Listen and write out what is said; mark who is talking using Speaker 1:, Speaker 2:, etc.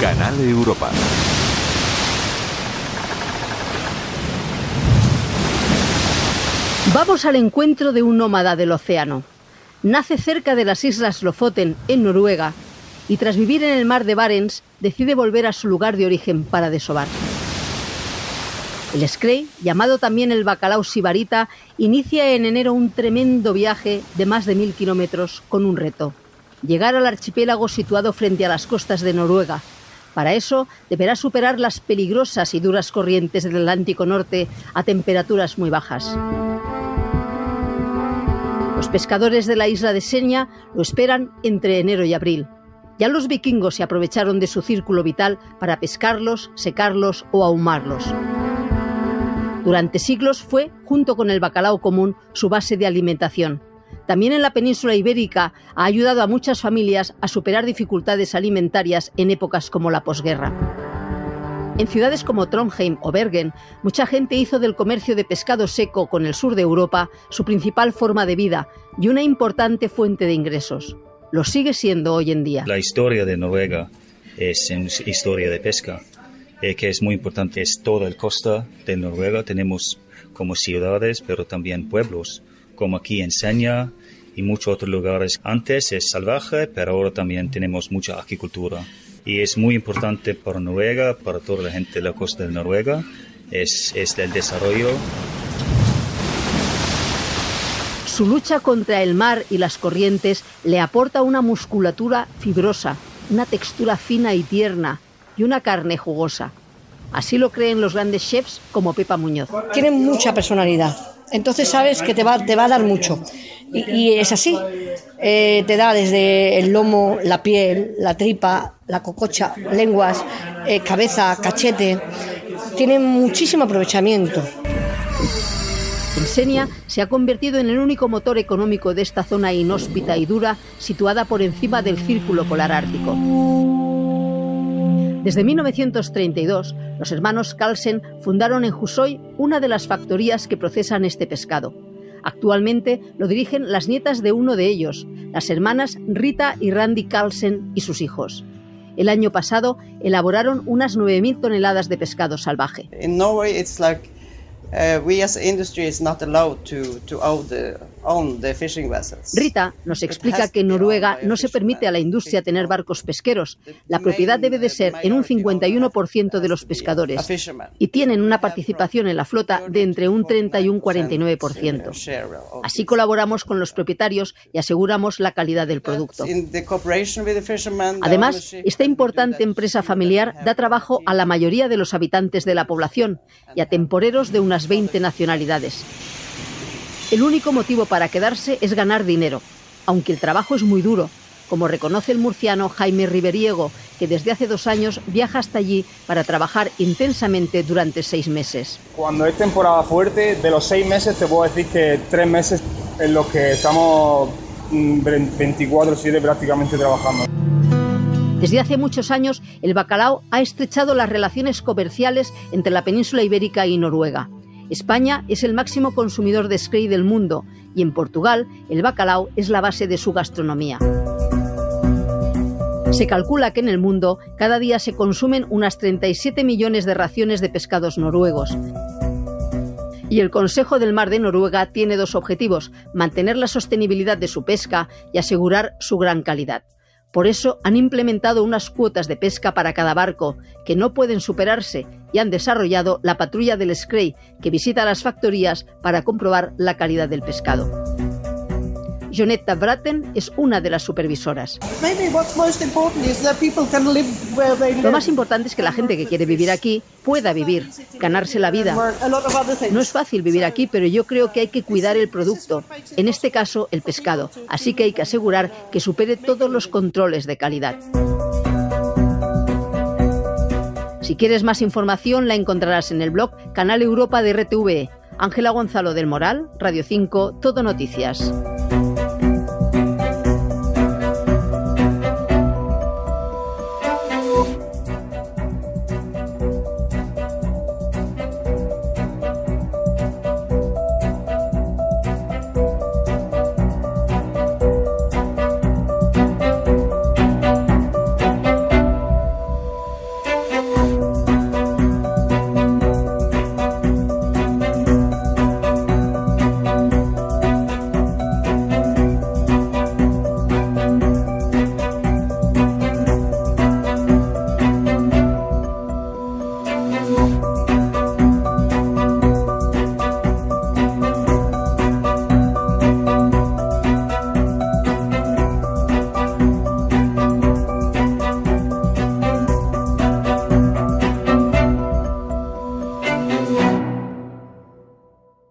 Speaker 1: Canal Europa.
Speaker 2: Vamos al encuentro de un nómada del océano. Nace cerca de las islas Lofoten, en Noruega, y tras vivir en el mar de Barents, decide volver a su lugar de origen para desovar. El Scray, llamado también el bacalao sibarita, inicia en enero un tremendo viaje de más de mil kilómetros con un reto. Llegar al archipiélago situado frente a las costas de Noruega. Para eso deberá superar las peligrosas y duras corrientes del Atlántico Norte a temperaturas muy bajas. Los pescadores de la isla de Seña lo esperan entre enero y abril. Ya los vikingos se aprovecharon de su círculo vital para pescarlos, secarlos o ahumarlos. Durante siglos fue, junto con el bacalao común, su base de alimentación. También en la península ibérica ha ayudado a muchas familias a superar dificultades alimentarias en épocas como la posguerra. En ciudades como Trondheim o Bergen, mucha gente hizo del comercio de pescado seco con el sur de Europa su principal forma de vida y una importante fuente de ingresos. Lo sigue siendo hoy en día.
Speaker 3: La historia de Noruega es una historia de pesca, eh, que es muy importante. Es toda el costa de Noruega. Tenemos como ciudades, pero también pueblos, como aquí en Senja y muchos otros lugares. Antes es salvaje, pero ahora también tenemos mucha agricultura. Y es muy importante para Noruega, para toda la gente de la costa de Noruega. Es, es el desarrollo
Speaker 2: Su lucha contra el mar y las corrientes le aporta una musculatura fibrosa, una textura fina y tierna y una carne jugosa. Así lo creen los grandes chefs como Pepa Muñoz.
Speaker 4: Tiene mucha personalidad, entonces sabes que te va, te va a dar mucho. Y, es así, eh, te da desde el lomo, la piel, la tripa, la cococha, lenguas, eh, cabeza, cachete. Tiene muchísimo aprovechamiento.
Speaker 2: El Senia se ha convertido en el único motor económico de esta zona inhóspita y dura situada por encima del círculo polar ártico. Desde 1932, los hermanos Carlsen fundaron en Jusoy una de las factorías que procesan este pescado. Actualmente lo dirigen las nietas de uno de ellos, las hermanas Rita y Randy Carlsen y sus hijos. El año pasado elaboraron unas 9.000 toneladas de pescado salvaje.
Speaker 5: In Norway, it's like
Speaker 2: Rita nos explica que en Noruega no se permite a la industria tener barcos pesqueros. La propiedad debe de ser en un 51% de los pescadores y tienen una participación en la flota de entre un 30 y un 49%. Así colaboramos con los propietarios y aseguramos la calidad del producto. Además, esta importante empresa familiar da trabajo a la mayoría de los habitantes de la población y a temporeros de unas 20 nacionalidades. El único motivo para quedarse es ganar dinero, aunque el trabajo es muy duro, como reconoce el murciano Jaime Riveriego, que desde hace dos años viaja hasta allí para trabajar intensamente durante seis meses.
Speaker 6: Cuando es temporada fuerte, de los seis meses te puedo decir que tres meses en los que estamos mm, 24-7 prácticamente trabajando.
Speaker 2: Desde hace muchos años, el bacalao ha estrechado las relaciones comerciales entre la península ibérica y Noruega. España es el máximo consumidor de Scray del mundo y en Portugal el bacalao es la base de su gastronomía. Se calcula que en el mundo cada día se consumen unas 37 millones de raciones de pescados noruegos. Y el Consejo del Mar de Noruega tiene dos objetivos, mantener la sostenibilidad de su pesca y asegurar su gran calidad. Por eso han implementado unas cuotas de pesca para cada barco, que no pueden superarse, y han desarrollado la patrulla del Scray, que visita las factorías para comprobar la calidad del pescado. Jonetta Bratten es una de las supervisoras. Lo más importante es que la gente que quiere vivir aquí pueda vivir, ganarse la vida. No es fácil vivir aquí, pero yo creo que hay que cuidar el producto, en este caso el pescado, así que hay que asegurar que supere todos los controles de calidad. Si quieres más información la encontrarás en el blog Canal Europa de RTVE. Ángela Gonzalo del Moral, Radio 5, Todo Noticias.